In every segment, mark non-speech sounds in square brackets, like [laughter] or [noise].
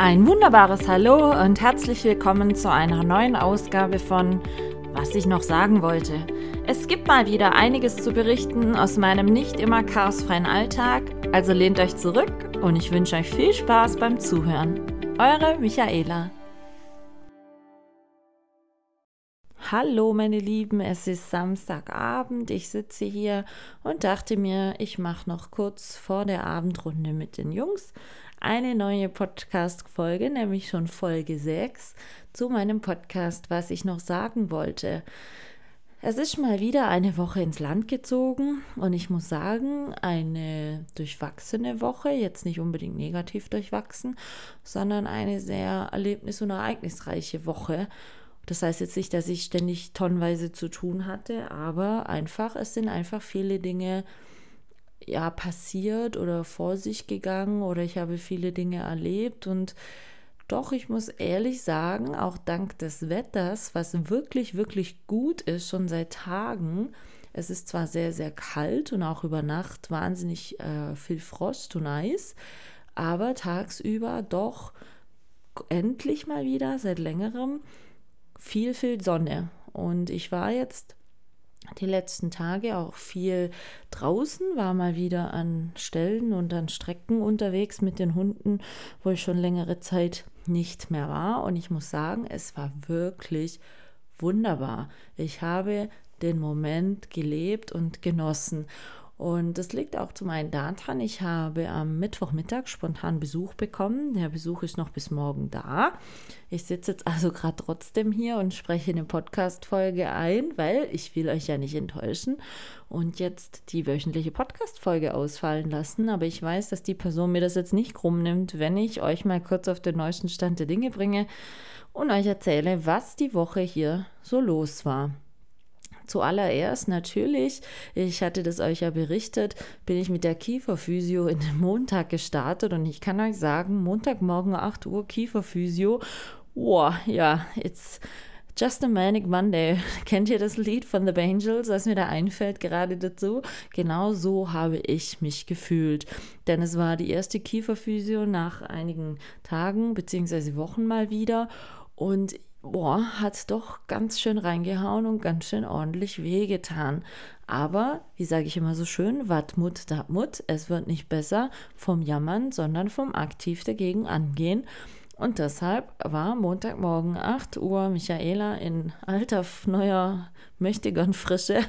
Ein wunderbares Hallo und herzlich willkommen zu einer neuen Ausgabe von Was ich noch sagen wollte. Es gibt mal wieder einiges zu berichten aus meinem nicht immer chaosfreien Alltag, also lehnt euch zurück und ich wünsche euch viel Spaß beim Zuhören. Eure Michaela. Hallo meine Lieben, es ist Samstagabend, ich sitze hier und dachte mir, ich mache noch kurz vor der Abendrunde mit den Jungs eine neue Podcast-Folge, nämlich schon Folge 6 zu meinem Podcast, was ich noch sagen wollte. Es ist mal wieder eine Woche ins Land gezogen und ich muss sagen, eine durchwachsene Woche, jetzt nicht unbedingt negativ durchwachsen, sondern eine sehr erlebnis- und ereignisreiche Woche. Das heißt jetzt nicht, dass ich ständig tonnenweise zu tun hatte, aber einfach, es sind einfach viele Dinge ja passiert oder vor sich gegangen oder ich habe viele Dinge erlebt und doch, ich muss ehrlich sagen, auch dank des Wetters, was wirklich, wirklich gut ist, schon seit Tagen, es ist zwar sehr, sehr kalt und auch über Nacht wahnsinnig äh, viel Frost und Eis, aber tagsüber doch endlich mal wieder seit längerem viel, viel Sonne. Und ich war jetzt die letzten Tage auch viel draußen, war mal wieder an Stellen und an Strecken unterwegs mit den Hunden, wo ich schon längere Zeit nicht mehr war. Und ich muss sagen, es war wirklich wunderbar. Ich habe den Moment gelebt und genossen. Und das liegt auch zum einen daran, ich habe am Mittwochmittag spontan Besuch bekommen. Der Besuch ist noch bis morgen da. Ich sitze jetzt also gerade trotzdem hier und spreche eine Podcast-Folge ein, weil ich will euch ja nicht enttäuschen und jetzt die wöchentliche Podcast-Folge ausfallen lassen. Aber ich weiß, dass die Person mir das jetzt nicht krumm nimmt, wenn ich euch mal kurz auf den neuesten Stand der Dinge bringe und euch erzähle, was die Woche hier so los war. Zuallererst natürlich, ich hatte das euch ja berichtet, bin ich mit der Kieferphysio in den Montag gestartet und ich kann euch sagen, Montagmorgen 8 Uhr Kieferphysio, wow, ja, it's Just a Manic Monday. [laughs] Kennt ihr das Lied von The Bangels, was mir da einfällt gerade dazu? Genau so habe ich mich gefühlt. Denn es war die erste Kieferphysio nach einigen Tagen bzw. Wochen mal wieder. Und boah, hat doch ganz schön reingehauen und ganz schön ordentlich wehgetan. Aber, wie sage ich immer so schön, wat Mut, dat Mut. Es wird nicht besser vom Jammern, sondern vom aktiv dagegen angehen. Und deshalb war Montagmorgen 8 Uhr Michaela in alter, neuer, mächtigeren Frische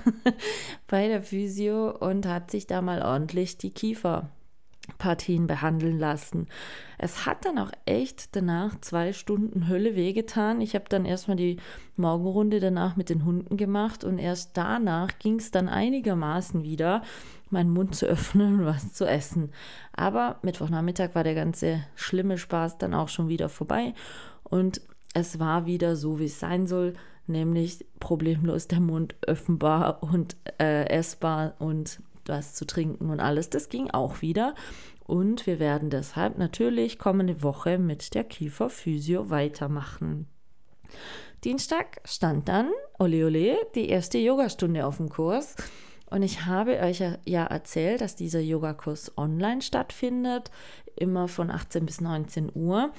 [laughs] bei der Physio und hat sich da mal ordentlich die Kiefer Partien behandeln lassen. Es hat dann auch echt danach zwei Stunden Hölle wehgetan. Ich habe dann erstmal die Morgenrunde danach mit den Hunden gemacht und erst danach ging es dann einigermaßen wieder, meinen Mund zu [laughs] öffnen und was zu essen. Aber Mittwochnachmittag war der ganze schlimme Spaß dann auch schon wieder vorbei und es war wieder so, wie es sein soll, nämlich problemlos der Mund öffnbar und äh, essbar und was zu trinken und alles. Das ging auch wieder. Und wir werden deshalb natürlich kommende Woche mit der Kieferphysio weitermachen. Dienstag stand dann, ole ole, die erste Yogastunde auf dem Kurs. Und ich habe euch ja erzählt, dass dieser Yogakurs online stattfindet, immer von 18 bis 19 Uhr.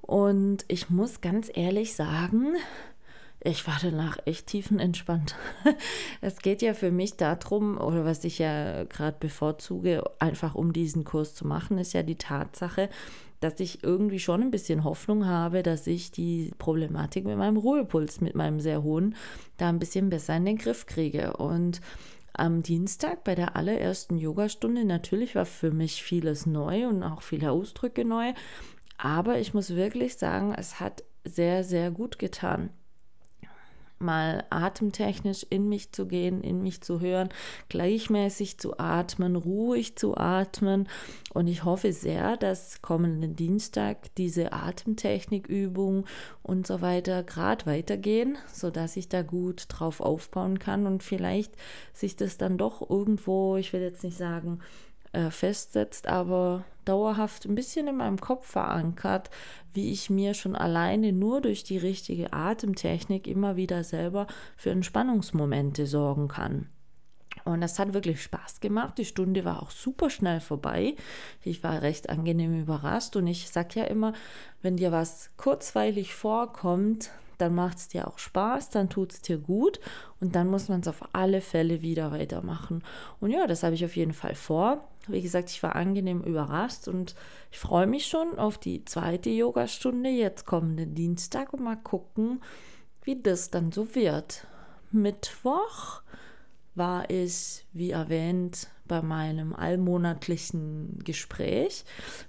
Und ich muss ganz ehrlich sagen, ich war danach echt tiefenentspannt. [laughs] es geht ja für mich darum, oder was ich ja gerade bevorzuge, einfach um diesen Kurs zu machen, ist ja die Tatsache, dass ich irgendwie schon ein bisschen Hoffnung habe, dass ich die Problematik mit meinem Ruhepuls, mit meinem sehr hohen, da ein bisschen besser in den Griff kriege. Und am Dienstag bei der allerersten Yogastunde natürlich war für mich vieles neu und auch viele Ausdrücke neu. Aber ich muss wirklich sagen, es hat sehr, sehr gut getan mal atemtechnisch in mich zu gehen, in mich zu hören, gleichmäßig zu atmen, ruhig zu atmen. Und ich hoffe sehr, dass kommenden Dienstag diese Atemtechnikübung und so weiter gerade weitergehen, sodass ich da gut drauf aufbauen kann und vielleicht sich das dann doch irgendwo, ich will jetzt nicht sagen, äh, festsetzt, aber dauerhaft ein bisschen in meinem Kopf verankert, wie ich mir schon alleine nur durch die richtige Atemtechnik immer wieder selber für Entspannungsmomente sorgen kann. Und das hat wirklich Spaß gemacht. Die Stunde war auch super schnell vorbei. Ich war recht angenehm überrascht. Und ich sage ja immer, wenn dir was kurzweilig vorkommt, dann macht es dir auch Spaß, dann tut es dir gut und dann muss man es auf alle Fälle wieder weitermachen. Und ja, das habe ich auf jeden Fall vor. Wie gesagt, ich war angenehm überrascht und ich freue mich schon auf die zweite Yogastunde jetzt kommenden Dienstag und mal gucken, wie das dann so wird. Mittwoch war ich, wie erwähnt, bei meinem allmonatlichen Gespräch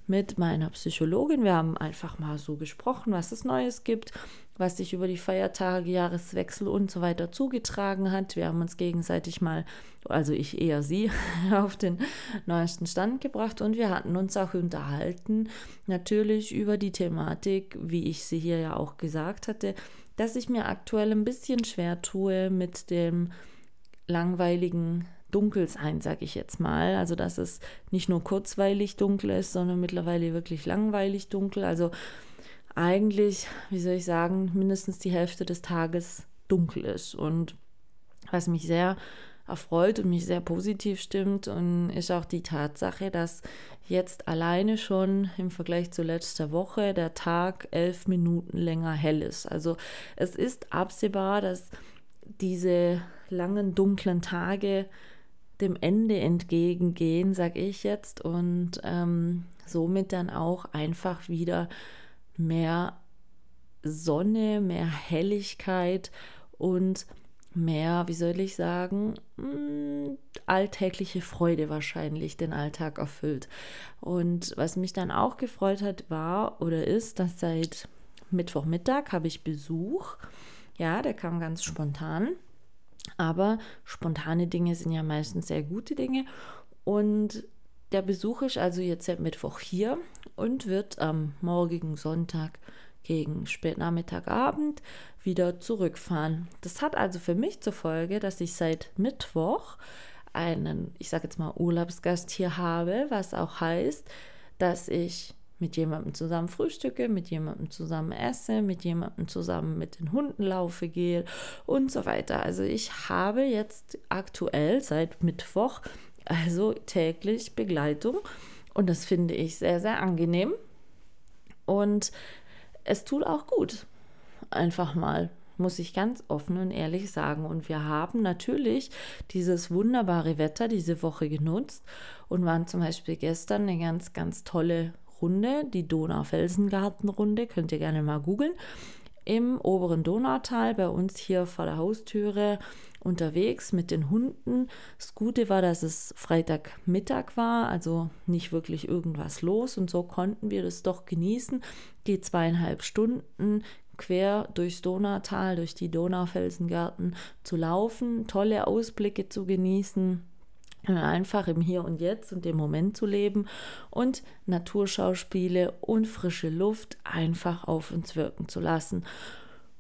mit meiner Psychologin. Wir haben einfach mal so gesprochen, was es Neues gibt, was sich über die Feiertage, Jahreswechsel und so weiter zugetragen hat. Wir haben uns gegenseitig mal, also ich eher sie, [laughs] auf den neuesten Stand gebracht und wir hatten uns auch unterhalten, natürlich über die Thematik, wie ich sie hier ja auch gesagt hatte, dass ich mir aktuell ein bisschen schwer tue mit dem langweiligen Dunkelsein, sage ich jetzt mal. Also dass es nicht nur kurzweilig dunkel ist, sondern mittlerweile wirklich langweilig dunkel. Also eigentlich, wie soll ich sagen, mindestens die Hälfte des Tages dunkel ist. Und was mich sehr erfreut und mich sehr positiv stimmt, und ist auch die Tatsache, dass jetzt alleine schon im Vergleich zu letzter Woche der Tag elf Minuten länger hell ist. Also es ist absehbar, dass diese langen dunklen Tage dem Ende entgegengehen, sage ich jetzt, und ähm, somit dann auch einfach wieder mehr Sonne, mehr Helligkeit und mehr, wie soll ich sagen, mh, hm, alltägliche Freude wahrscheinlich den Alltag erfüllt. Und was mich dann auch gefreut hat, war oder ist, dass seit Mittwochmittag habe ich Besuch. Ja, der kam ganz spontan. Aber spontane Dinge sind ja meistens sehr gute Dinge. Und der Besuch ist also jetzt seit Mittwoch hier und wird am morgigen Sonntag gegen Spätnachmittagabend wieder zurückfahren. Das hat also für mich zur Folge, dass ich seit Mittwoch einen, ich sage jetzt mal, Urlaubsgast hier habe, was auch heißt, dass ich mit jemandem zusammen frühstücke, mit jemandem zusammen esse, mit jemandem zusammen mit den Hunden laufe gehe und so weiter. Also ich habe jetzt aktuell seit Mittwoch also täglich Begleitung. Und das finde ich sehr, sehr angenehm. Und es tut auch gut. Einfach mal muss ich ganz offen und ehrlich sagen. Und wir haben natürlich dieses wunderbare Wetter diese Woche genutzt und waren zum Beispiel gestern eine ganz, ganz tolle Runde, die Donaufelsengartenrunde, könnt ihr gerne mal googeln, im oberen Donautal, bei uns hier vor der Haustüre unterwegs mit den Hunden. Das Gute war, dass es Freitagmittag war, also nicht wirklich irgendwas los und so konnten wir das doch genießen. Die zweieinhalb Stunden quer durchs Donautal, durch die Donaufelsengarten zu laufen, tolle Ausblicke zu genießen einfach im Hier und Jetzt und im Moment zu leben und Naturschauspiele und frische Luft einfach auf uns wirken zu lassen.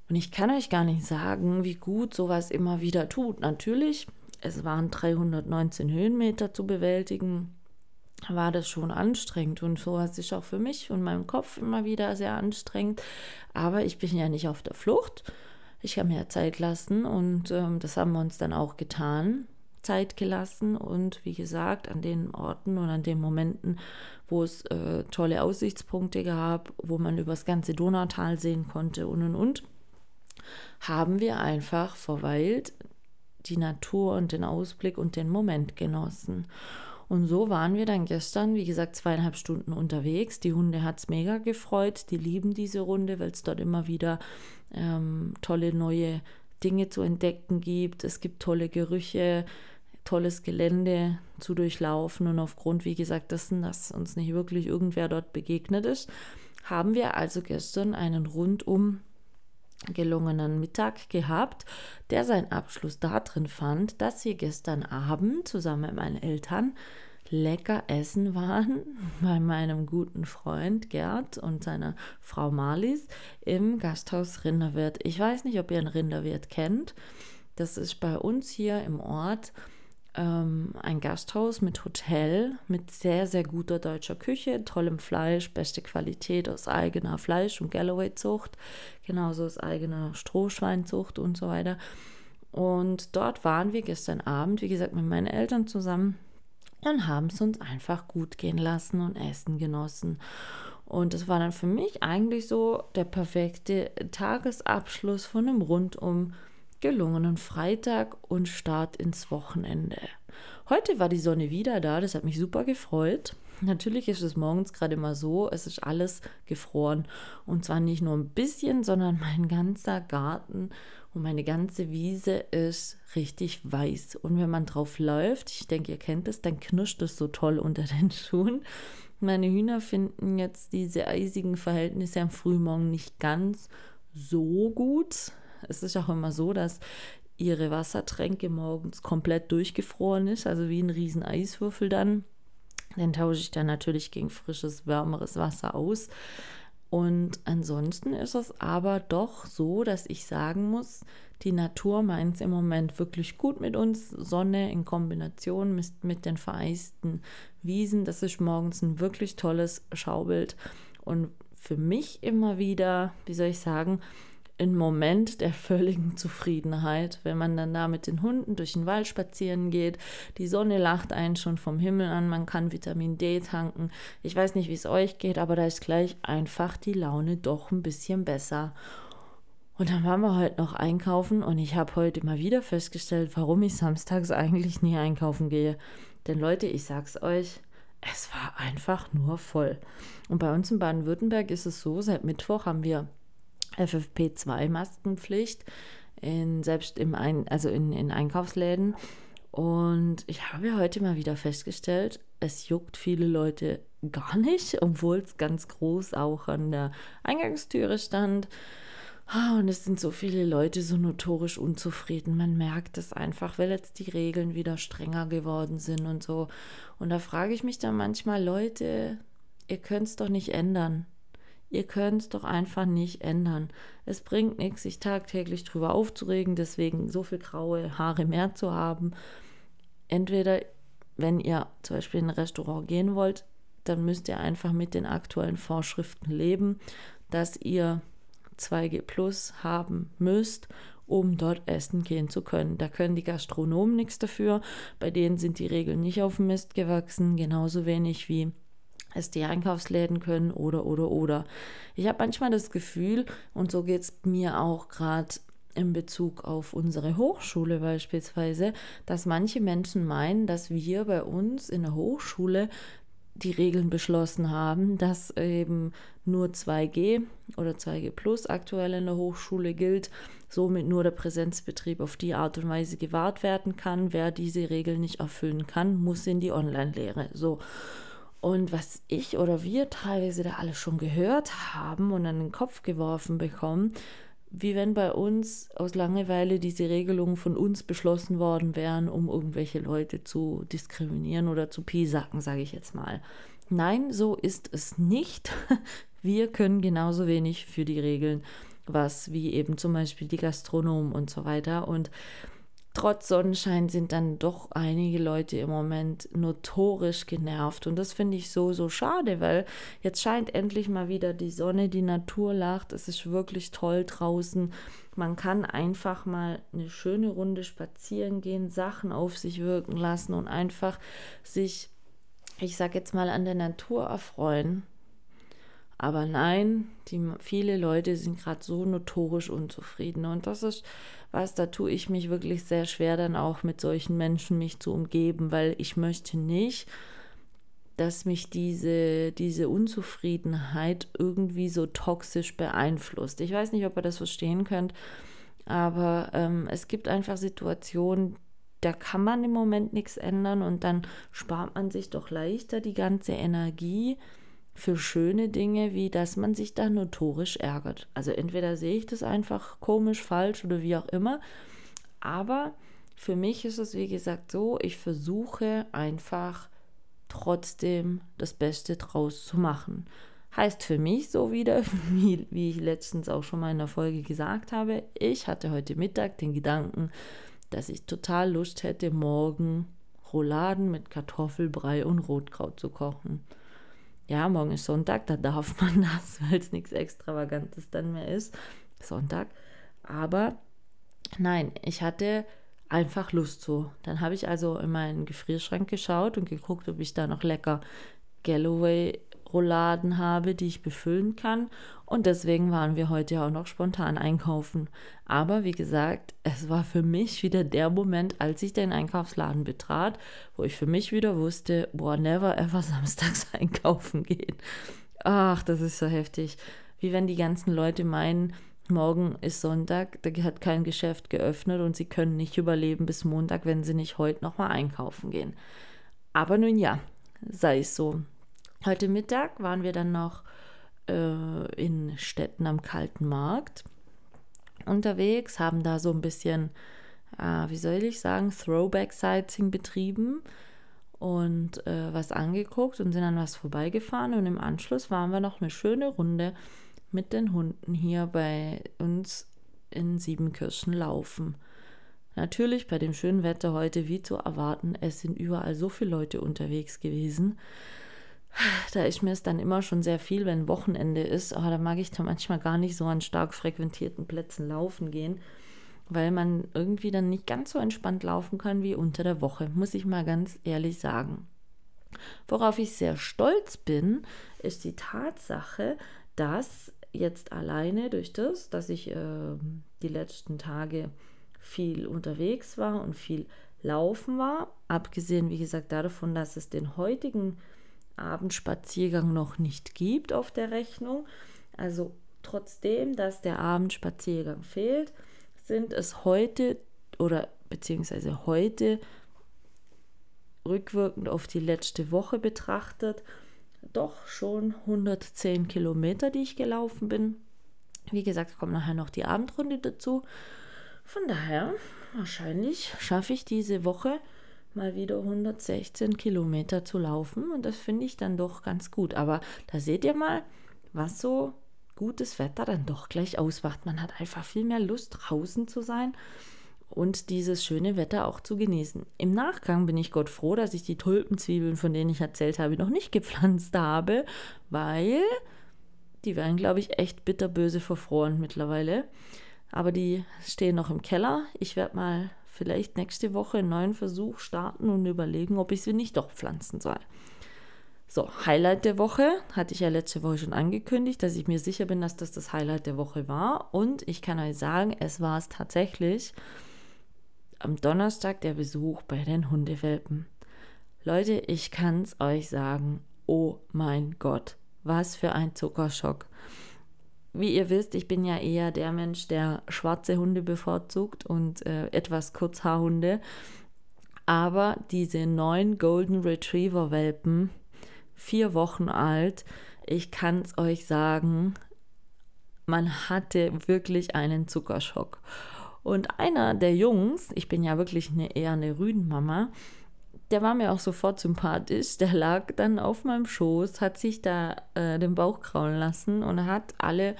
Und ich kann euch gar nicht sagen, wie gut sowas immer wieder tut. Natürlich, es waren 319 Höhenmeter zu bewältigen, war das schon anstrengend und sowas ist auch für mich und meinen Kopf immer wieder sehr anstrengend. Aber ich bin ja nicht auf der Flucht. Ich habe mir Zeit lassen und ähm, das haben wir uns dann auch getan. Zeit gelassen und wie gesagt, an den Orten und an den Momenten, wo es äh, tolle Aussichtspunkte gab, wo man über das ganze Donautal sehen konnte und und und, haben wir einfach verweilt, die Natur und den Ausblick und den Moment genossen. Und so waren wir dann gestern, wie gesagt, zweieinhalb Stunden unterwegs. Die Hunde hat es mega gefreut. Die lieben diese Runde, weil es dort immer wieder ähm, tolle neue Dinge zu entdecken gibt. Es gibt tolle Gerüche, tolles Gelände zu durchlaufen und aufgrund, wie gesagt, dessen, dass uns nicht wirklich irgendwer dort begegnet ist, haben wir also gestern einen rundum gelungenen Mittag gehabt, der seinen Abschluss darin fand, dass wir gestern Abend zusammen mit meinen Eltern lecker essen waren [laughs] bei meinem guten Freund Gerd und seiner Frau Marlies im Gasthaus Rinderwirt. Ich weiß nicht, ob ihr einen Rinderwirt kennt. Das ist bei uns hier im Ort ähm, ein Gasthaus mit Hotel, mit sehr, sehr guter deutscher Küche, tollem Fleisch, beste Qualität aus eigener Fleisch- und Galloway-Zucht, genauso aus eigener Strohschweinzucht und so weiter. Und dort waren wir gestern Abend, wie gesagt, mit meinen Eltern zusammen und haben es uns einfach gut gehen lassen und Essen genossen. Und das war dann für mich eigentlich so der perfekte Tagesabschluss von einem rundum gelungenen Freitag und Start ins Wochenende. Heute war die Sonne wieder da, das hat mich super gefreut. Natürlich ist es morgens gerade immer so, es ist alles gefroren. Und zwar nicht nur ein bisschen, sondern mein ganzer Garten und meine ganze Wiese ist richtig weiß. Und wenn man drauf läuft, ich denke, ihr kennt es, dann knirscht es so toll unter den [laughs] Schuhen. Meine Hühner finden jetzt diese eisigen Verhältnisse am Frühmorgen nicht ganz so gut. Es ist auch immer so, dass ihre Wassertränke morgens komplett durchgefroren ist, also wie ein riesen Eiswürfel dann. Den tausche ich dann natürlich gegen frisches, wärmeres Wasser aus. Und ansonsten ist es aber doch so, dass ich sagen muss, die Natur meint es im Moment wirklich gut mit uns. Sonne in Kombination mit, mit den vereisten Wiesen, das ist morgens ein wirklich tolles Schaubild. Und für mich immer wieder, wie soll ich sagen, ein Moment der völligen Zufriedenheit, wenn man dann da mit den Hunden durch den Wald spazieren geht. Die Sonne lacht einen schon vom Himmel an, man kann Vitamin D tanken. Ich weiß nicht, wie es euch geht, aber da ist gleich einfach die Laune doch ein bisschen besser. Und dann waren wir heute noch einkaufen und ich habe heute mal wieder festgestellt, warum ich samstags eigentlich nie einkaufen gehe. Denn Leute, ich sag's euch, es war einfach nur voll. Und bei uns in Baden-Württemberg ist es so, seit Mittwoch haben wir FFP2-Maskenpflicht, in, selbst im Ein, also in, in Einkaufsläden. Und ich habe heute mal wieder festgestellt, es juckt viele Leute gar nicht, obwohl es ganz groß auch an der Eingangstüre stand. Ah, und es sind so viele Leute so notorisch unzufrieden. Man merkt es einfach, weil jetzt die Regeln wieder strenger geworden sind und so. Und da frage ich mich dann manchmal, Leute, ihr könnt es doch nicht ändern. Ihr könnt es doch einfach nicht ändern. Es bringt nichts, sich tagtäglich drüber aufzuregen, deswegen so viel graue Haare mehr zu haben. Entweder, wenn ihr zum Beispiel in ein Restaurant gehen wollt, dann müsst ihr einfach mit den aktuellen Vorschriften leben, dass ihr 2G Plus haben müsst, um dort essen gehen zu können. Da können die Gastronomen nichts dafür. Bei denen sind die Regeln nicht auf dem Mist gewachsen, genauso wenig wie es die Einkaufsläden können oder oder oder. Ich habe manchmal das Gefühl, und so geht es mir auch gerade in Bezug auf unsere Hochschule beispielsweise, dass manche Menschen meinen, dass wir bei uns in der Hochschule die Regeln beschlossen haben, dass eben nur 2G oder 2G Plus aktuell in der Hochschule gilt, somit nur der Präsenzbetrieb auf die Art und Weise gewahrt werden kann. Wer diese Regeln nicht erfüllen kann, muss in die Online-Lehre. So. Und was ich oder wir teilweise da alle schon gehört haben und an den Kopf geworfen bekommen, wie wenn bei uns aus Langeweile diese Regelungen von uns beschlossen worden wären, um irgendwelche Leute zu diskriminieren oder zu piesacken, sage ich jetzt mal. Nein, so ist es nicht. [laughs] Wir können genauso wenig für die Regeln, was wie eben zum Beispiel die Gastronomen und so weiter. Und trotz Sonnenschein sind dann doch einige Leute im Moment notorisch genervt. Und das finde ich so, so schade, weil jetzt scheint endlich mal wieder die Sonne, die Natur lacht. Es ist wirklich toll draußen. Man kann einfach mal eine schöne Runde spazieren gehen, Sachen auf sich wirken lassen und einfach sich, ich sage jetzt mal, an der Natur erfreuen. Aber nein, die, viele Leute sind gerade so notorisch unzufrieden. Und das ist was, da tue ich mich wirklich sehr schwer, dann auch mit solchen Menschen mich zu umgeben, weil ich möchte nicht, dass mich diese, diese Unzufriedenheit irgendwie so toxisch beeinflusst. Ich weiß nicht, ob ihr das verstehen könnt, aber ähm, es gibt einfach Situationen, da kann man im Moment nichts ändern und dann spart man sich doch leichter die ganze Energie für schöne Dinge, wie dass man sich da notorisch ärgert. Also entweder sehe ich das einfach komisch, falsch oder wie auch immer, aber für mich ist es, wie gesagt, so, ich versuche einfach trotzdem das Beste draus zu machen. Heißt für mich so wieder, [laughs] wie, wie ich letztens auch schon mal in der Folge gesagt habe, ich hatte heute Mittag den Gedanken, dass ich total Lust hätte, morgen Rouladen mit Kartoffelbrei und Rotkraut zu kochen ja, morgen ist Sonntag, da darf [laughs] man das, weil es nichts Extravagantes dann mehr ist. Sonntag. Aber Nein, ich hatte einfach Lust so. Dann habe ich also in meinen Gefrierschrank geschaut und geguckt, ob ich da noch lecker Galloway Rouladen habe, die ich befüllen kann. Und deswegen waren wir heute auch noch spontan einkaufen. Aber wie gesagt, es war für mich wieder der Moment, als ich den Einkaufsladen betrat, wo ich für mich wieder wusste, boah, never ever [laughs] samstags einkaufen gehen. Ach, das ist so heftig. Wie wenn die ganzen Leute meinen, morgen ist Sonntag, da hat kein Geschäft geöffnet und sie können nicht überleben bis Montag, wenn sie nicht heute nochmal einkaufen gehen. Aber nun ja, sei es so. Heute Mittag waren wir dann noch äh, in Städten am Kalten Markt unterwegs, haben da so ein bisschen, äh, wie soll ich sagen, Throwback-Sightseeing betrieben und äh, was angeguckt und sind dann was vorbeigefahren und im Anschluss waren wir noch eine schöne Runde mit den Hunden hier bei uns in Siebenkirchen laufen. Natürlich bei dem schönen Wetter heute wie zu erwarten, es sind überall so viele Leute unterwegs gewesen. Da ist mir es dann immer schon sehr viel, wenn Wochenende ist, aber da mag ich da manchmal gar nicht so an stark frequentierten Plätzen laufen gehen, weil man irgendwie dann nicht ganz so entspannt laufen kann wie unter der Woche, muss ich mal ganz ehrlich sagen. Worauf ich sehr stolz bin, ist die Tatsache, dass jetzt alleine durch das, dass ich äh, die letzten Tage viel unterwegs war und viel laufen war, abgesehen, wie gesagt, davon, dass es den heutigen Abendspaziergang noch nicht gibt auf der Rechnung. Also trotzdem, dass der Abendspaziergang fehlt, sind es heute oder beziehungsweise heute rückwirkend auf die letzte Woche betrachtet doch schon 110 Kilometer, die ich gelaufen bin. Wie gesagt, kommt nachher noch die Abendrunde dazu. Von daher, wahrscheinlich schaffe ich diese Woche mal wieder 116 Kilometer zu laufen und das finde ich dann doch ganz gut. Aber da seht ihr mal, was so gutes Wetter dann doch gleich ausmacht. Man hat einfach viel mehr Lust, draußen zu sein und dieses schöne Wetter auch zu genießen. Im Nachgang bin ich Gott froh, dass ich die Tulpenzwiebeln, von denen ich erzählt habe, noch nicht [laughs] gepflanzt habe, weil die werden, glaube ich, echt bitterböse verfroren mittlerweile. Aber die stehen noch im Keller. Ich werde mal vielleicht nächste Woche einen neuen Versuch starten und überlegen, ob ich sie nicht doch pflanzen soll. So, Highlight der Woche hatte ich ja letzte Woche schon angekündigt, dass ich mir sicher bin, dass das das Highlight der Woche war. Und ich kann euch sagen, es war es tatsächlich am Donnerstag der Besuch bei den Hundewelpen. Leute, ich kann es euch sagen, oh mein Gott, was für ein Zuckerschock. Wie ihr wisst, ich bin ja eher der Mensch, der schwarze Hunde bevorzugt und äh, etwas Kurzhaarhunde. Aber diese neun Golden Retriever Welpen, vier Wochen alt, ich kann es euch sagen, man hatte wirklich einen Zuckerschock. Und einer der Jungs, ich bin ja wirklich eine, eher eine Rüdenmama, der war mir auch sofort sympathisch. Der lag dann auf meinem Schoß, hat sich da äh, den Bauch kraulen lassen und hat alle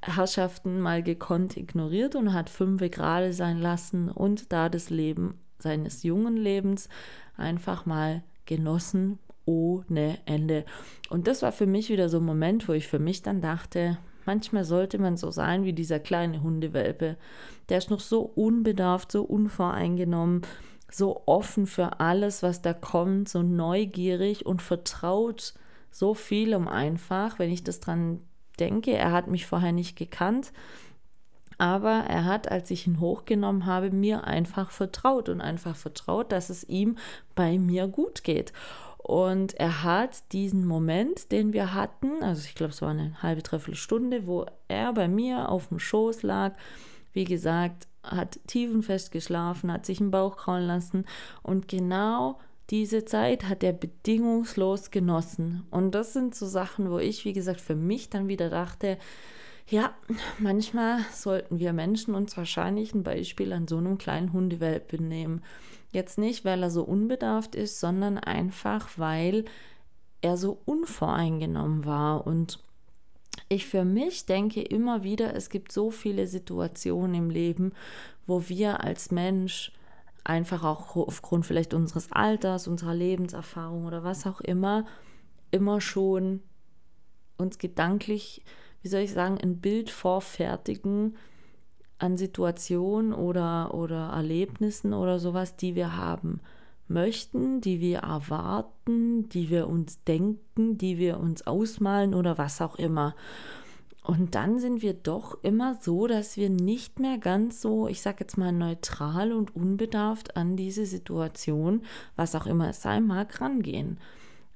Herrschaften mal gekonnt ignoriert und hat fünf gerade sein lassen und da das Leben seines jungen Lebens einfach mal genossen ohne Ende. Und das war für mich wieder so ein Moment, wo ich für mich dann dachte, Manchmal sollte man so sein wie dieser kleine Hundewelpe. Der ist noch so unbedarft, so unvoreingenommen, so offen für alles, was da kommt, so neugierig und vertraut so viel um einfach, wenn ich das dran denke. Er hat mich vorher nicht gekannt, aber er hat, als ich ihn hochgenommen habe, mir einfach vertraut und einfach vertraut, dass es ihm bei mir gut geht. Und er hat diesen Moment, den wir hatten, also ich glaube, es war eine halbe, dreiviertel Stunde, wo er bei mir auf dem Schoß lag, wie gesagt, hat tiefenfest geschlafen, hat sich im Bauch kraulen lassen und genau diese Zeit hat er bedingungslos genossen. Und das sind so Sachen, wo ich, wie gesagt, für mich dann wieder dachte, ja, manchmal sollten wir Menschen uns wahrscheinlich ein Beispiel an so einem kleinen Hundewelpen nehmen. Jetzt nicht, weil er so unbedarft ist, sondern einfach, weil er so unvoreingenommen war. Und ich für mich denke immer wieder, es gibt so viele Situationen im Leben, wo wir als Mensch einfach auch aufgrund vielleicht unseres Alters, unserer Lebenserfahrung oder was auch immer, immer schon uns gedanklich, wie soll ich sagen, ein Bild vorfertigen, an Situationen oder, oder Erlebnissen oder sowas, die wir haben möchten, die wir erwarten, die wir uns denken, die wir uns ausmalen oder was auch immer. Und dann sind wir doch immer so, dass wir nicht mehr ganz so, ich sage jetzt mal, neutral und unbedarft an diese Situation, was auch immer es sein mag, rangehen.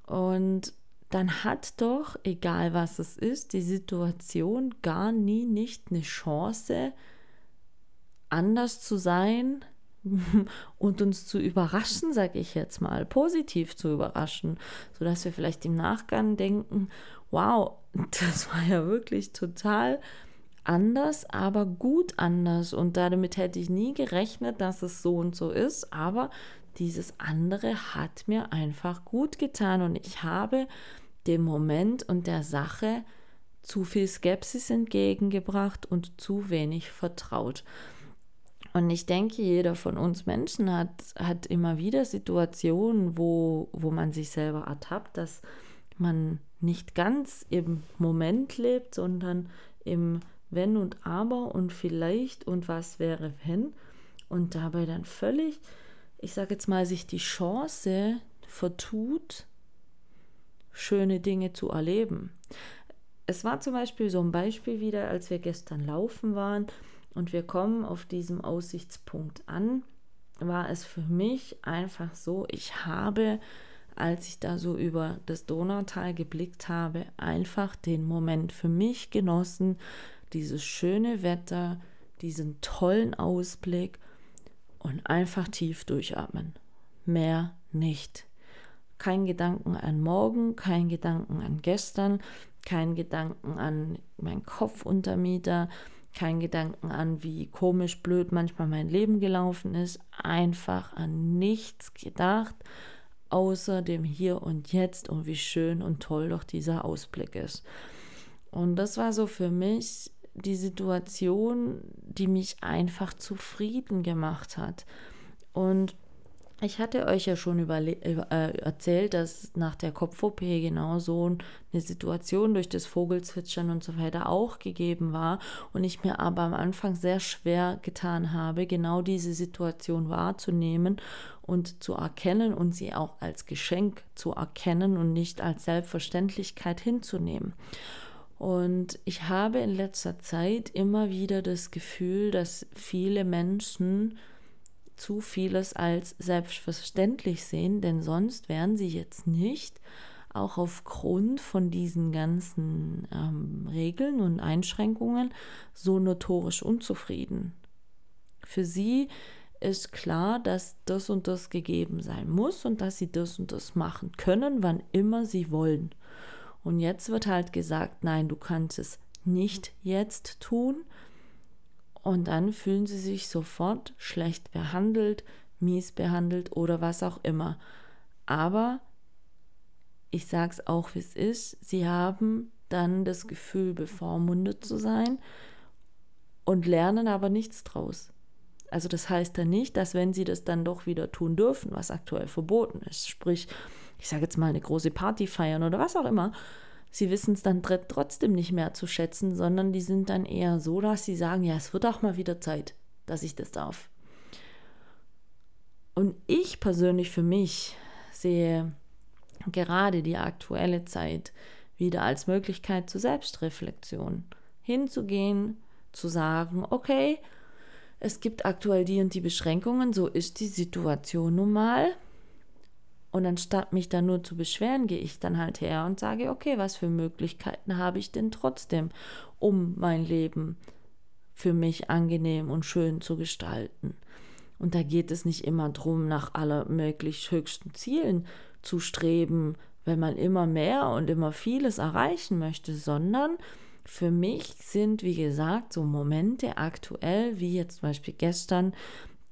Und dann hat doch, egal was es ist, die Situation gar nie nicht eine Chance, anders zu sein [laughs] und uns zu überraschen, sage ich jetzt mal, positiv zu überraschen, sodass wir vielleicht im Nachgang denken, wow, [laughs] das war ja wirklich total anders, aber gut anders und damit hätte ich nie gerechnet, dass es so und so ist, aber dieses andere hat mir einfach gut getan und ich habe dem Moment und der Sache zu viel Skepsis entgegengebracht und zu wenig vertraut. Und ich denke, jeder von uns Menschen hat, hat immer wieder Situationen, wo, wo man sich selber ertappt, dass man nicht ganz im Moment lebt, sondern im Wenn und Aber und vielleicht und was wäre wenn und dabei dann völlig, ich sage jetzt mal, sich die Chance vertut, schöne Dinge zu erleben. Es war zum Beispiel so ein Beispiel wieder, als wir gestern laufen waren und wir kommen auf diesem Aussichtspunkt an, war es für mich einfach so, ich habe, als ich da so über das Donautal geblickt habe, einfach den Moment für mich genossen, dieses schöne Wetter, diesen tollen Ausblick und einfach tief durchatmen. Mehr nicht. Kein Gedanken an morgen, kein Gedanken an gestern, kein Gedanken an meinen Kopfuntermieter, kein Gedanken an, wie komisch, blöd manchmal mein Leben gelaufen ist. Einfach an nichts gedacht, außer dem Hier und Jetzt und wie schön und toll doch dieser Ausblick ist. Und das war so für mich die Situation, die mich einfach zufrieden gemacht hat. Und ich hatte euch ja schon äh, erzählt, dass nach der Kopf-OP genau so eine Situation durch das Vogelzwitschern und so weiter auch gegeben war und ich mir aber am Anfang sehr schwer getan habe, genau diese Situation wahrzunehmen und zu erkennen und sie auch als Geschenk zu erkennen und nicht als Selbstverständlichkeit hinzunehmen. Und ich habe in letzter Zeit immer wieder das Gefühl, dass viele Menschen zu vieles als selbstverständlich sehen, denn sonst wären sie jetzt nicht auch aufgrund von diesen ganzen ähm, Regeln und Einschränkungen so notorisch unzufrieden. Für sie ist klar, dass das und das gegeben sein muss und dass sie das und das machen können, wann immer sie wollen. Und jetzt wird halt gesagt, nein, du kannst es nicht jetzt tun, und dann fühlen sie sich sofort schlecht behandelt, mies behandelt oder was auch immer. Aber ich sage es auch, wie es ist, sie haben dann das Gefühl, bevormundet zu sein und lernen aber nichts draus. Also das heißt dann nicht, dass wenn sie das dann doch wieder tun dürfen, was aktuell verboten ist, sprich, ich sage jetzt mal eine große Party feiern oder was auch immer, sie wissen es dann trotzdem nicht mehr zu schätzen, sondern die sind dann eher so, dass sie sagen, ja, es wird auch mal wieder Zeit, dass ich das darf. Und ich persönlich für mich sehe gerade die aktuelle Zeit wieder als Möglichkeit zur Selbstreflexion. Hinzugehen, zu sagen, okay, es gibt aktuell die und die Beschränkungen, so ist die Situation nun mal. Und anstatt mich da nur zu beschweren, gehe ich dann halt her und sage, okay, was für Möglichkeiten habe ich denn trotzdem, um mein Leben für mich angenehm und schön zu gestalten. Und da geht es nicht immer darum, nach aller möglich höchsten Zielen zu streben, wenn man immer mehr und immer vieles erreichen möchte, sondern für mich sind, wie gesagt, so Momente aktuell, wie jetzt zum Beispiel gestern,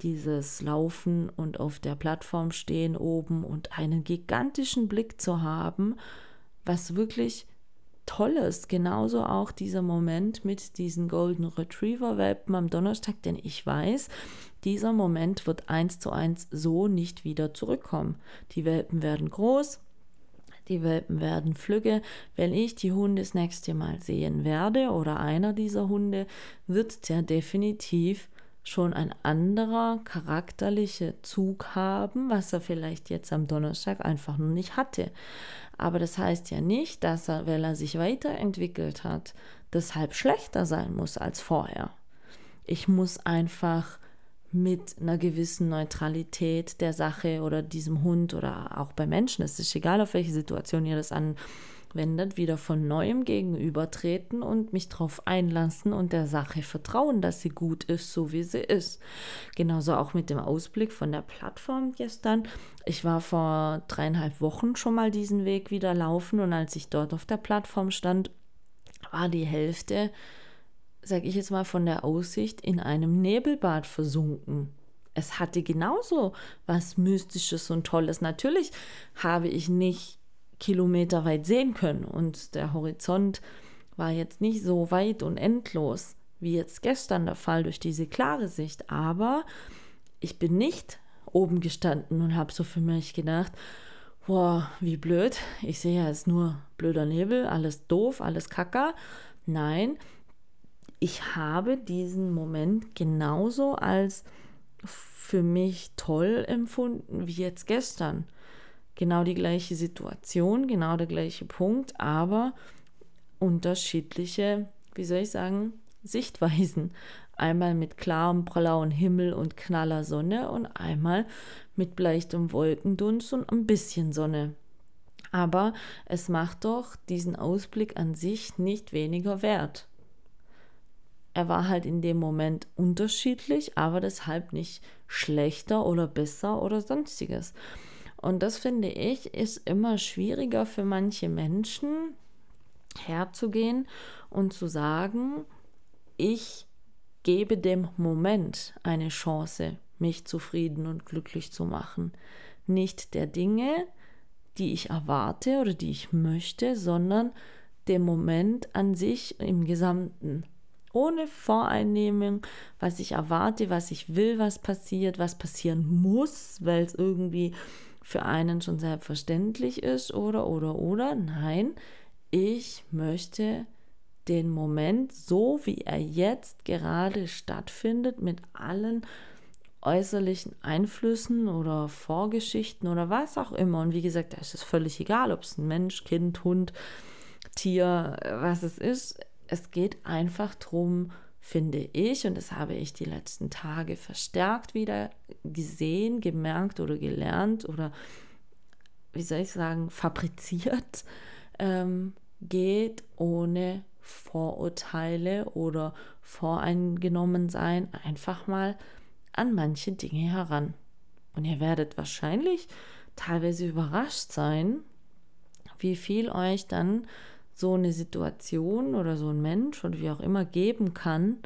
dieses Laufen und auf der Plattform stehen oben und einen gigantischen Blick zu haben, was wirklich toll ist. Genauso auch dieser Moment mit diesen Golden Retriever Welpen am Donnerstag, denn ich weiß, dieser Moment wird eins zu eins so nicht wieder zurückkommen. Die Welpen werden groß, Die Welpen werden flügge. Wenn ich die Hunde das nächste Mal sehen werde oder einer dieser Hunde, wird der definitiv schon ein anderer charakterlicher Zug haben, was er vielleicht jetzt am Donnerstag einfach noch nicht hatte. Aber das heißt ja nicht, dass er, weil er sich weiterentwickelt hat, deshalb schlechter sein muss als vorher. Ich muss einfach mit einer gewissen Neutralität der Sache oder diesem Hund oder auch bei Menschen, es ist egal, auf welche Situation ihr das anwendet, wieder von neuem gegenübertreten und mich darauf einlassen und der Sache vertrauen, dass sie gut ist, so wie sie ist. Genauso auch mit dem Ausblick von der Plattform gestern. Ich war vor dreieinhalb Wochen schon mal diesen Weg wieder laufen und als ich dort auf der Plattform stand, war die Hälfte sage ich jetzt mal, von der Aussicht in einem Nebelbad versunken. Es hatte genauso was Mystisches und Tolles. Natürlich habe ich nicht kilometerweit sehen können und der Horizont war jetzt nicht so weit und endlos wie jetzt gestern der Fall durch diese klare Sicht. Aber ich bin nicht oben gestanden und habe so für mich gedacht, boah, wie blöd. Ich sehe ja, ist nur blöder Nebel, alles doof, alles kacker. Nein, ich habe diesen Moment genauso als für mich toll empfunden wie jetzt gestern. Genau die gleiche Situation, genau der gleiche Punkt, aber unterschiedliche, wie soll ich sagen, Sichtweisen. Einmal mit klarem blauen Himmel und knaller Sonne und einmal mit leichtem Wolkendunst und ein bisschen Sonne. Aber es macht doch diesen Ausblick an sich nicht weniger wert er war halt in dem Moment unterschiedlich, aber deshalb nicht schlechter oder besser oder sonstiges. Und das finde ich ist immer schwieriger für manche Menschen herzugehen und zu sagen, ich gebe dem Moment eine Chance, mich zufrieden und glücklich zu machen. Nicht der Dinge, die ich erwarte oder die ich möchte, sondern dem Moment an sich im Gesamten ohne Voreinnehmung, was ich erwarte, was ich will, was passiert, was passieren muss, weil es irgendwie für einen schon selbstverständlich ist oder oder oder. Nein, ich möchte den Moment so, wie er jetzt gerade stattfindet, mit allen äußerlichen Einflüssen oder Vorgeschichten oder was auch immer. Und wie gesagt, da ist es völlig egal, ob es ein Mensch, Kind, Hund, Tier, was es ist es geht einfach darum, finde ich, und das habe ich die letzten Tage verstärkt wieder gesehen, gemerkt oder gelernt oder, wie soll ich sagen, [laughs] fabriziert, ähm, geht ohne Vorurteile oder voreingenommen sein, einfach mal an manche Dinge heran. Und ihr werdet wahrscheinlich teilweise überrascht sein, wie viel euch dann so eine Situation oder so ein Mensch oder wie auch immer geben kann,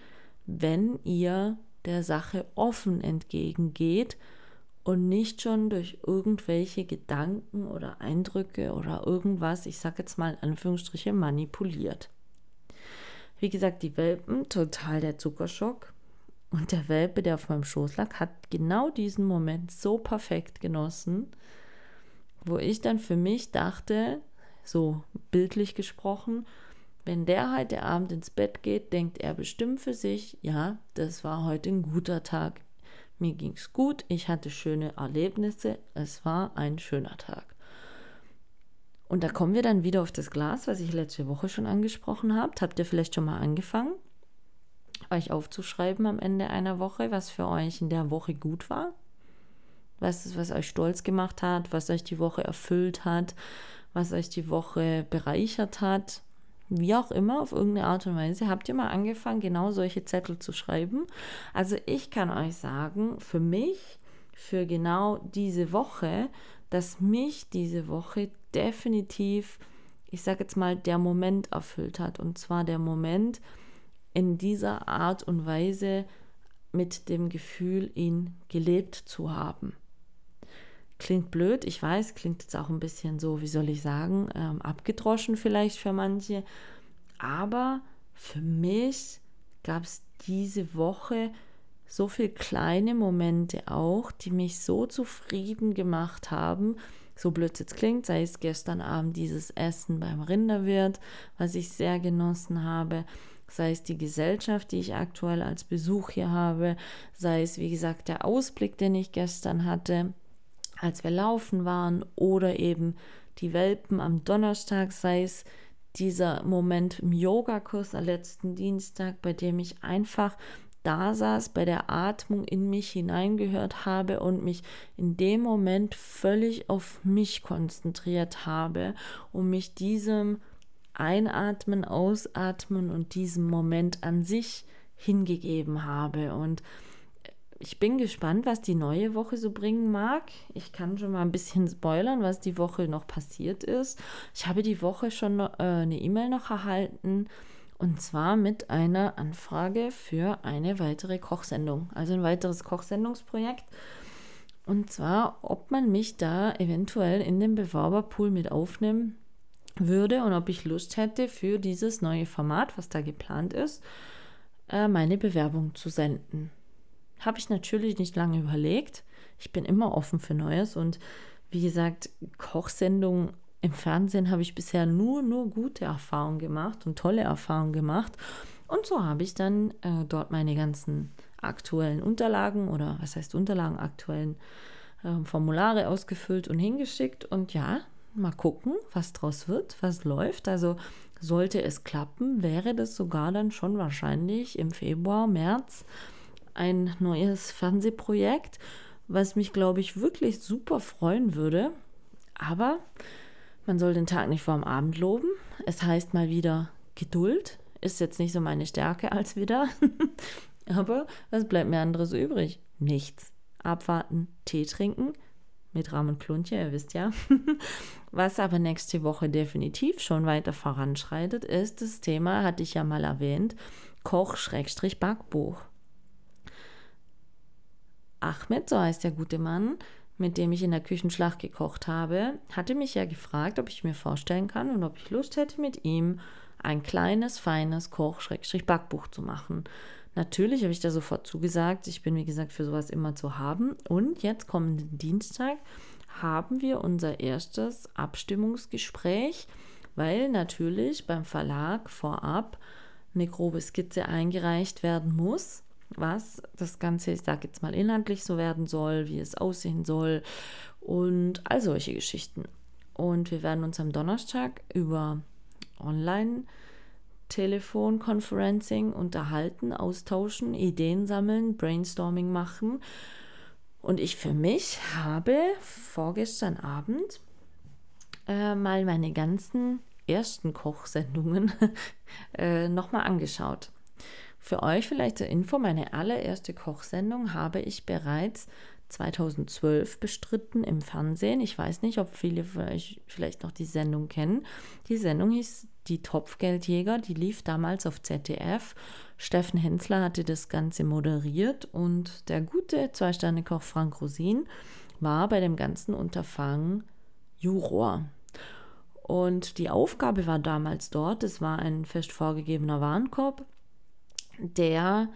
wenn ihr der Sache offen entgegengeht und nicht schon durch irgendwelche Gedanken oder Eindrücke oder irgendwas, ich sage jetzt mal in Anführungsstriche, manipuliert. Wie gesagt, die Welpen, total der Zuckerschock. Und der Welpe, der auf meinem Schoß lag, hat genau diesen Moment so perfekt genossen, wo ich dann für mich dachte, so bildlich gesprochen, wenn der heute Abend ins Bett geht, denkt er bestimmt für sich, ja, das war heute ein guter Tag. Mir ging es gut, ich hatte schöne Erlebnisse, es war ein schöner Tag. Und da kommen wir dann wieder auf das Glas, was ich letzte Woche schon angesprochen habe. Habt ihr vielleicht schon mal angefangen, euch aufzuschreiben am Ende einer Woche, was für euch in der Woche gut war? Was, was euch stolz gemacht hat, was euch die Woche erfüllt hat, was euch die Woche bereichert hat. Wie auch immer, auf irgendeine Art und Weise, habt ihr mal angefangen, genau solche Zettel zu schreiben. Also ich kann euch sagen, für mich, für genau diese Woche, dass mich diese Woche definitiv, ich sage jetzt mal, der Moment erfüllt hat. Und zwar der Moment in dieser Art und Weise mit dem Gefühl, ihn gelebt zu haben. Klingt blöd, ich weiß, klingt jetzt auch ein bisschen so, wie soll ich sagen, ähm, abgedroschen vielleicht für manche. Aber für mich gab es diese Woche so viele kleine Momente auch, die mich so zufrieden gemacht haben, so blöd es jetzt klingt, sei es gestern Abend dieses Essen beim Rinderwirt, was ich sehr genossen habe, sei es die Gesellschaft, die ich aktuell als Besuch hier habe, sei es, wie gesagt, der Ausblick, den ich gestern hatte, als wir laufen waren, oder eben die Welpen am Donnerstag, sei es dieser Moment im Yogakurs am letzten Dienstag, bei dem ich einfach da saß, bei der Atmung in mich hineingehört habe und mich in dem Moment völlig auf mich konzentriert habe, um mich diesem Einatmen, Ausatmen und diesem Moment an sich hingegeben habe. Und ich bin gespannt, was die neue Woche so bringen mag. Ich kann schon mal ein bisschen spoilern, was die Woche noch passiert ist. Ich habe die Woche schon äh, eine E-Mail noch erhalten und zwar mit einer Anfrage für eine weitere Kochsendung, also ein weiteres Kochsendungsprojekt. Und zwar, ob man mich da eventuell in den Bewerberpool mit aufnehmen würde und ob ich Lust hätte, für dieses neue Format, was da geplant ist, äh, meine Bewerbung zu senden. Habe ich natürlich nicht lange überlegt. Ich bin immer offen für Neues und wie gesagt, Kochsendungen im Fernsehen habe ich bisher nur, nur gute Erfahrungen gemacht und tolle Erfahrungen gemacht. Und so habe ich dann äh, dort meine ganzen aktuellen Unterlagen oder was heißt Unterlagen, aktuellen äh, Formulare ausgefüllt und hingeschickt. Und ja, mal gucken, was draus wird, was läuft. Also sollte es klappen, wäre das sogar dann schon wahrscheinlich im Februar, März ein neues Fernsehprojekt, was mich, glaube ich, wirklich super freuen würde. Aber man soll den Tag nicht vorm Abend loben. Es heißt mal wieder Geduld. Ist jetzt nicht so meine Stärke als wieder. [laughs] Aber was bleibt mir anderes übrig? Nichts. Abwarten, Tee trinken. Mit Rahmen und Kluntje, ihr wisst ja. [laughs] Was aber nächste Woche definitiv schon weiter voranschreitet, ist das Thema, hatte ich ja mal erwähnt, Koch-Backbuch. Ahmed, so heißt der gute Mann, mit dem ich in der Küchenschlacht gekocht habe, hatte mich ja gefragt, ob ich mir vorstellen kann und ob ich Lust hätte, mit ihm ein kleines, feines Koch-Backbuch zu machen. Natürlich habe ich da sofort zugesagt. Ich bin, wie gesagt, für sowas immer zu haben. Und jetzt kommenden Dienstag haben wir unser erstes Abstimmungsgespräch, weil natürlich beim Verlag vorab eine grobe Skizze eingereicht werden muss was das Ganze, ich sage jetzt mal inhaltlich so werden soll, wie es aussehen soll und all solche Geschichten. Und wir werden uns am Donnerstag über Online Telefonconferencing unterhalten, austauschen, Ideen sammeln, Brainstorming machen. Und ich für mich habe vorgestern Abend äh, mal meine ganzen ersten Kochsendungen [laughs] äh, nochmal angeschaut. Für euch vielleicht zur Info, meine allererste Kochsendung habe ich bereits 2012 bestritten im Fernsehen. Ich weiß nicht, ob viele von euch vielleicht noch die Sendung kennen. Die Sendung hieß Die Topfgeldjäger, die lief damals auf ZDF. Steffen Hensler hatte das Ganze moderiert und der gute Zwei-Sterne-Koch Frank Rosin war bei dem ganzen Unterfangen Juror. Und die Aufgabe war damals dort, es war ein fest vorgegebener Warenkorb, der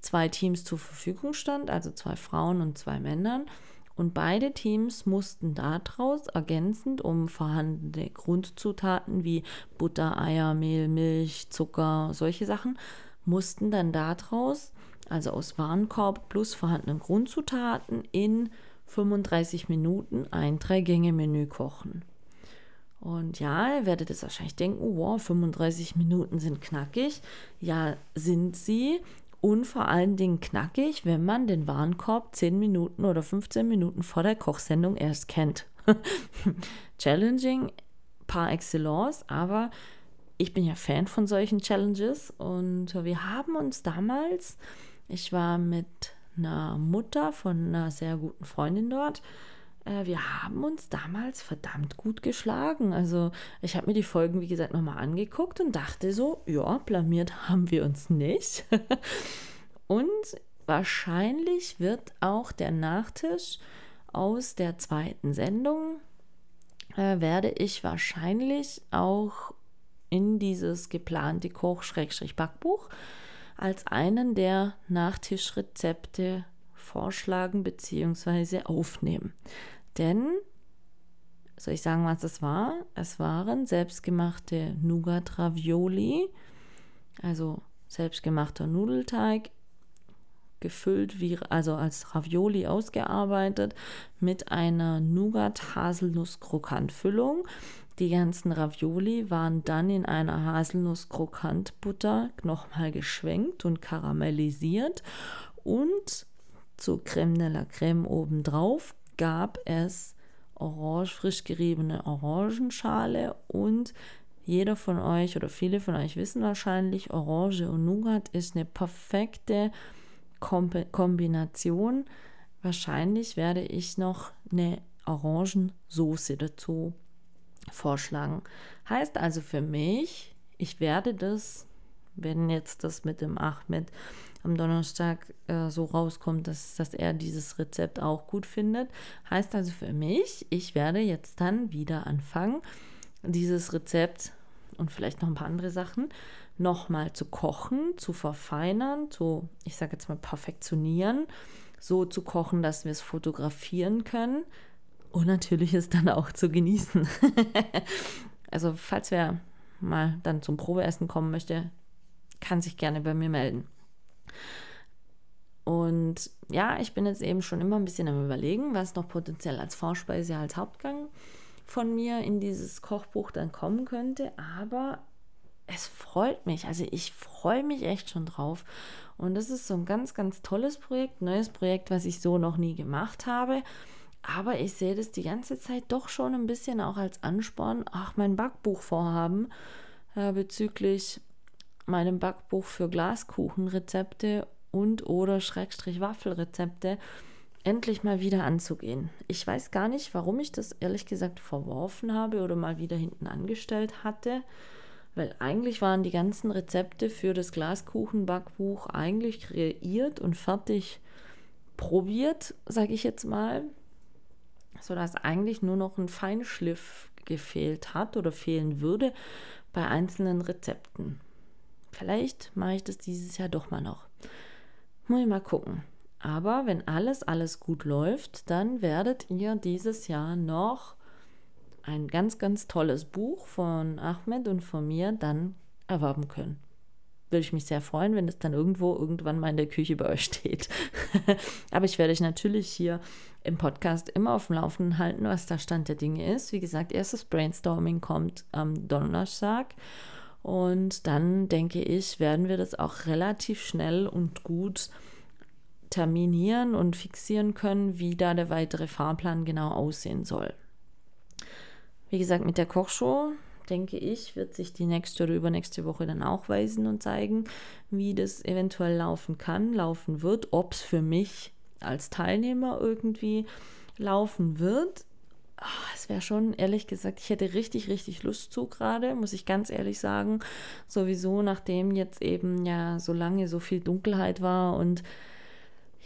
zwei Teams zur Verfügung stand, also zwei Frauen und zwei Männern. Und beide Teams mussten daraus ergänzend um vorhandene Grundzutaten wie Butter, Eier, Mehl, Milch, Zucker, solche Sachen, mussten dann daraus, also aus Warenkorb plus vorhandenen Grundzutaten, in 35 Minuten ein Drei-Gänge-Menü kochen. Und ja, ihr werdet es wahrscheinlich denken, wow, 35 Minuten sind knackig. Ja, sind sie. Und vor allen Dingen knackig, wenn man den Warenkorb 10 Minuten oder 15 Minuten vor der Kochsendung erst kennt. [laughs] Challenging par excellence, aber ich bin ja Fan von solchen Challenges und wir haben uns damals, ich war mit einer Mutter von einer sehr guten Freundin dort, wir haben uns damals verdammt gut geschlagen. Also ich habe mir die Folgen, wie gesagt, nochmal angeguckt und dachte so, ja, blamiert haben wir uns nicht. [laughs] und wahrscheinlich wird auch der Nachtisch aus der zweiten Sendung, äh, werde ich wahrscheinlich auch in dieses geplante Koch-Backbuch als einen der Nachtischrezepte vorschlagen bzw. aufnehmen. Denn Soll ich sagen, was es war? Es waren selbstgemachte Nougat-Ravioli, also selbstgemachter Nudelteig, gefüllt wie, also als Ravioli ausgearbeitet, mit einer Nougat-Haselnuss-Krokant-Füllung. Die ganzen Ravioli waren dann in einer Haselnuss-Krokant-Butter nochmal geschwenkt und karamellisiert und zu Creme de la Creme obendrauf gab es orange, frisch geriebene Orangenschale und jeder von euch oder viele von euch wissen wahrscheinlich, Orange und Nougat ist eine perfekte Kombination. Wahrscheinlich werde ich noch eine Orangensoße dazu vorschlagen. Heißt also für mich, ich werde das, wenn jetzt das mit dem Ahmed am Donnerstag äh, so rauskommt, dass, dass er dieses Rezept auch gut findet. Heißt also für mich, ich werde jetzt dann wieder anfangen, dieses Rezept und vielleicht noch ein paar andere Sachen nochmal zu kochen, zu verfeinern, zu, ich sage jetzt mal, perfektionieren, so zu kochen, dass wir es fotografieren können und natürlich es dann auch zu genießen. [laughs] also falls wer mal dann zum Probeessen kommen möchte, kann sich gerne bei mir melden. Und ja, ich bin jetzt eben schon immer ein bisschen am Überlegen, was noch potenziell als Vorspeise als Hauptgang von mir in dieses Kochbuch dann kommen könnte. Aber es freut mich. Also ich freue mich echt schon drauf. Und das ist so ein ganz, ganz tolles Projekt, neues Projekt, was ich so noch nie gemacht habe. Aber ich sehe das die ganze Zeit doch schon ein bisschen auch als Ansporn, ach, mein Backbuchvorhaben äh, bezüglich meinem Backbuch für Glaskuchenrezepte und oder Schrägstrich Waffelrezepte endlich mal wieder anzugehen. Ich weiß gar nicht, warum ich das ehrlich gesagt verworfen habe oder mal wieder hinten angestellt hatte, weil eigentlich waren die ganzen Rezepte für das Glaskuchenbackbuch eigentlich kreiert und fertig probiert, sage ich jetzt mal, sodass eigentlich nur noch ein Feinschliff gefehlt hat oder fehlen würde bei einzelnen Rezepten. Vielleicht mache ich das dieses Jahr doch mal noch. Muss ich mal gucken. Aber wenn alles, alles gut läuft, dann werdet ihr dieses Jahr noch ein ganz, ganz tolles Buch von Ahmed und von mir dann erwerben können. Würde ich mich sehr freuen, wenn es dann irgendwo irgendwann mal in der Küche bei euch steht. [laughs] Aber ich werde euch natürlich hier im Podcast immer auf dem Laufenden halten, was der Stand der Dinge ist. Wie gesagt, erstes Brainstorming kommt am Donnerstag. Und dann denke ich, werden wir das auch relativ schnell und gut terminieren und fixieren können, wie da der weitere Fahrplan genau aussehen soll. Wie gesagt, mit der Kochshow, denke ich, wird sich die nächste oder übernächste Woche dann auch weisen und zeigen, wie das eventuell laufen kann, laufen wird, ob es für mich als Teilnehmer irgendwie laufen wird es wäre schon, ehrlich gesagt, ich hätte richtig, richtig Lust zu gerade, muss ich ganz ehrlich sagen. Sowieso, nachdem jetzt eben ja so lange so viel Dunkelheit war und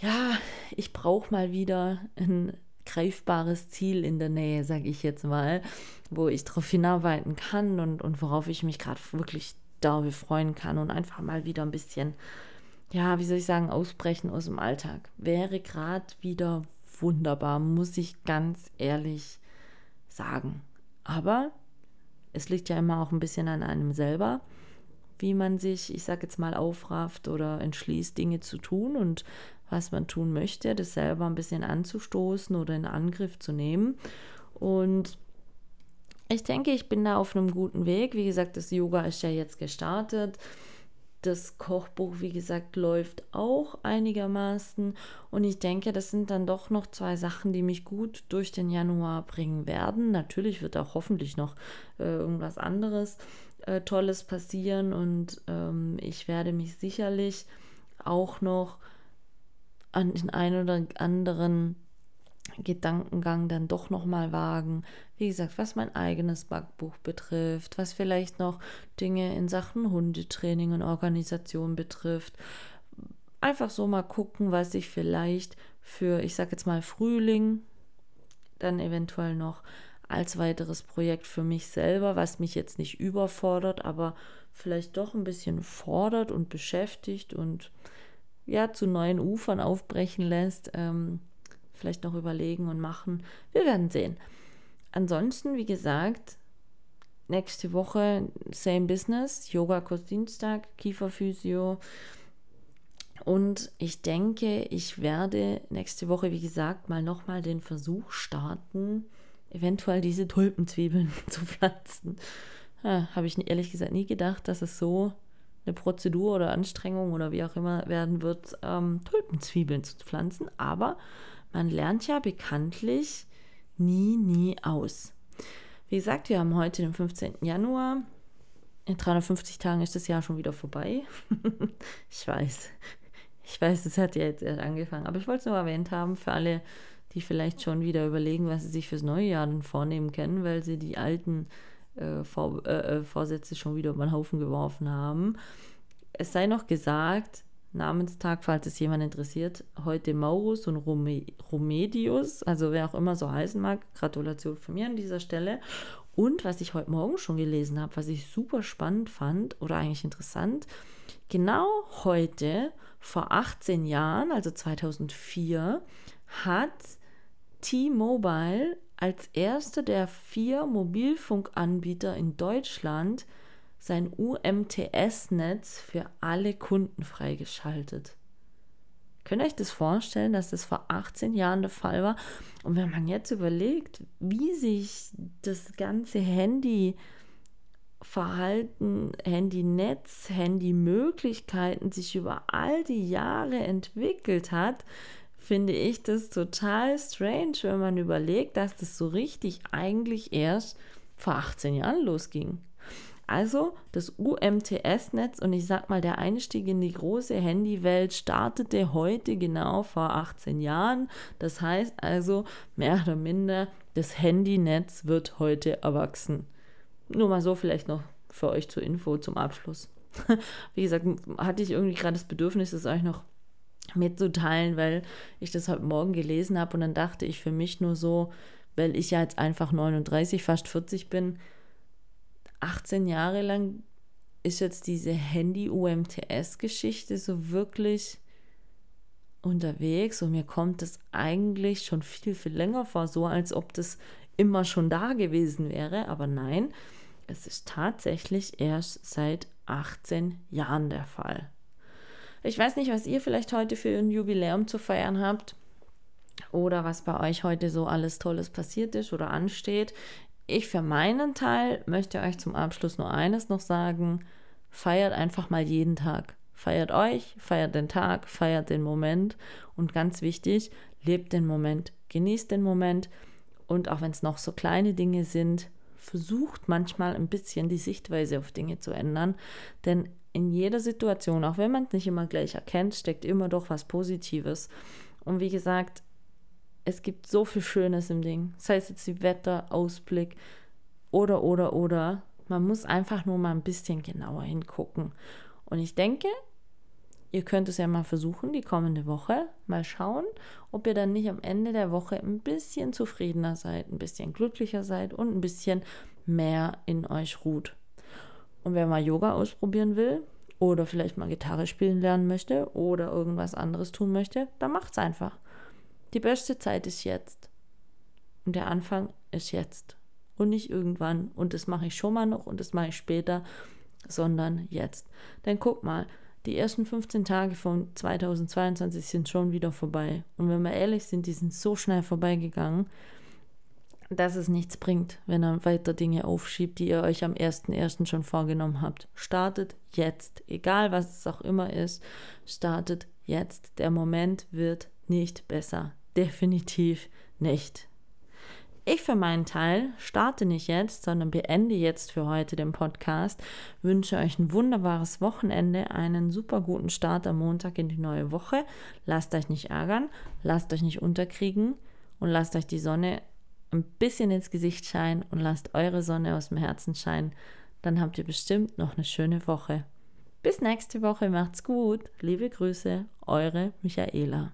ja, ich brauche mal wieder ein greifbares Ziel in der Nähe, sage ich jetzt mal, wo ich darauf hinarbeiten kann und, und worauf ich mich gerade wirklich darüber freuen kann und einfach mal wieder ein bisschen, ja, wie soll ich sagen, ausbrechen aus dem Alltag. Wäre gerade wieder wunderbar, muss ich ganz ehrlich sagen. Aber es liegt ja immer auch ein bisschen an einem selber, wie man sich, ich sage jetzt mal, aufrafft oder entschließt, Dinge zu tun und was man tun möchte, das selber ein bisschen anzustoßen oder in Angriff zu nehmen. Und ich denke, ich bin da auf einem guten Weg. Wie gesagt, das Yoga ist ja jetzt gestartet. Das Kochbuch, wie gesagt, läuft auch einigermaßen. Und ich denke, das sind dann doch noch zwei Sachen, die mich gut durch den Januar bringen werden. Natürlich wird auch hoffentlich noch äh, irgendwas anderes äh, Tolles passieren. Und ähm, ich werde mich sicherlich auch noch an den einen oder anderen Gedankengang dann doch nochmal wagen. Wie gesagt, was mein eigenes Backbuch betrifft, was vielleicht noch Dinge in Sachen Hundetraining und Organisation betrifft. Einfach so mal gucken, was ich vielleicht für, ich sag jetzt mal, Frühling dann eventuell noch als weiteres Projekt für mich selber, was mich jetzt nicht überfordert, aber vielleicht doch ein bisschen fordert und beschäftigt und ja zu neuen Ufern aufbrechen lässt. Ähm, vielleicht noch überlegen und machen. Wir werden sehen. ansonsten, wie gesagt, nächste Woche same business, Yoga-Kurs Dienstag, Kieferphysio. Und ich denke, ich werde nächste Woche, wie gesagt, mal nochmal den Versuch starten, eventuell diese Tulpenzwiebeln [laughs] zu pflanzen. Ja, Habe ich ehrlich gesagt nie gedacht, dass es so eine Prozedur oder Anstrengung oder wie auch immer werden wird, ähm, Tulpenzwiebeln zu pflanzen. Aber man lernt ja bekanntlich nie, nie aus. Wie gesagt, wir haben heute den 15. Januar. In 350 Tagen ist das Jahr schon wieder vorbei. [laughs] ich weiß. Ich weiß, es hat ja jetzt erst angefangen. Aber ich wollte es nur erwähnt haben für alle, die vielleicht schon wieder überlegen, was sie sich fürs neue Jahr dann vornehmen können, weil sie die alten äh, Vor äh, äh, Vorsätze schon wieder über den Haufen geworfen haben. Es sei noch gesagt, Namenstag, falls es jemand interessiert, heute Maurus und Romedius, also wer auch immer so heißen mag, Gratulation von mir an dieser Stelle. Und was ich heute Morgen schon gelesen habe, was ich super spannend fand oder eigentlich interessant, genau heute, vor 18 Jahren, also 2004, hat T-Mobile als erster der vier Mobilfunkanbieter in Deutschland sein UMTS-Netz für alle Kunden freigeschaltet. Könnt ihr euch das vorstellen, dass das vor 18 Jahren der Fall war? Und wenn man jetzt überlegt, wie sich das ganze Handyverhalten, Handynetz, Handymöglichkeiten sich über all die Jahre entwickelt hat, finde ich das total strange, wenn man überlegt, dass das so richtig eigentlich erst vor 18 Jahren losging. Also das UMTS-Netz und ich sag mal, der Einstieg in die große Handywelt startete heute genau vor 18 Jahren. Das heißt also, mehr oder minder, das Handynetz wird heute erwachsen. Nur mal so vielleicht noch für euch zur Info zum Abschluss. [laughs] Wie gesagt, hatte ich irgendwie gerade das Bedürfnis, das euch noch mitzuteilen, weil ich das heute Morgen gelesen habe und dann dachte ich für mich nur so, weil ich ja jetzt einfach 39, fast 40 bin, 18 Jahre lang ist jetzt diese Handy-UMTS-Geschichte so wirklich unterwegs und mir kommt das eigentlich schon viel, viel länger vor, so als ob das immer schon da gewesen wäre. Aber nein, es ist tatsächlich erst seit 18 Jahren der Fall. Ich weiß nicht, was ihr vielleicht heute für ein Jubiläum zu feiern habt oder was bei euch heute so alles Tolles passiert ist oder ansteht. Ich für meinen Teil möchte euch zum Abschluss nur eines noch sagen. Feiert einfach mal jeden Tag. Feiert euch, feiert den Tag, feiert den Moment und ganz wichtig, lebt den Moment, genießt den Moment und auch wenn es noch so kleine Dinge sind, versucht manchmal ein bisschen die Sichtweise auf Dinge zu ändern, denn in jeder Situation, auch wenn man es nicht immer gleich erkennt, steckt immer doch was Positives. Und wie gesagt, es gibt so viel Schönes im Ding. Sei es jetzt die Wetter, Ausblick oder, oder, oder. Man muss einfach nur mal ein bisschen genauer hingucken. Und ich denke, ihr könnt es ja mal versuchen, die kommende Woche. Mal schauen, ob ihr dann nicht am Ende der Woche ein bisschen zufriedener seid, ein bisschen glücklicher seid und ein bisschen mehr in euch ruht. Und wer mal Yoga ausprobieren will oder vielleicht mal Gitarre spielen lernen möchte oder irgendwas anderes tun möchte, dann macht's einfach. Die beste Zeit ist jetzt. Und der Anfang ist jetzt. Und nicht irgendwann. Und das mache ich schon mal noch und das mache ich später, sondern jetzt. Denn guck mal, die ersten 15 Tage von 2022 sind schon wieder vorbei. Und wenn wir ehrlich sind, die sind so schnell vorbeigegangen, dass es nichts bringt, wenn ihr weiter Dinge aufschiebt, die ihr euch am 1.1. schon vorgenommen habt. Startet jetzt, egal was es auch immer ist, startet jetzt. Der Moment wird nicht besser. Definitiv nicht. Ich für meinen Teil starte nicht jetzt, sondern beende jetzt für heute den Podcast. Wünsche euch ein wunderbares Wochenende, einen super guten Start am Montag in die neue Woche. Lasst euch nicht ärgern, lasst euch nicht unterkriegen und lasst euch die Sonne ein bisschen ins Gesicht scheinen und lasst eure Sonne aus dem Herzen scheinen. Dann habt ihr bestimmt noch eine schöne Woche. Bis nächste Woche, macht's gut. Liebe Grüße, eure Michaela.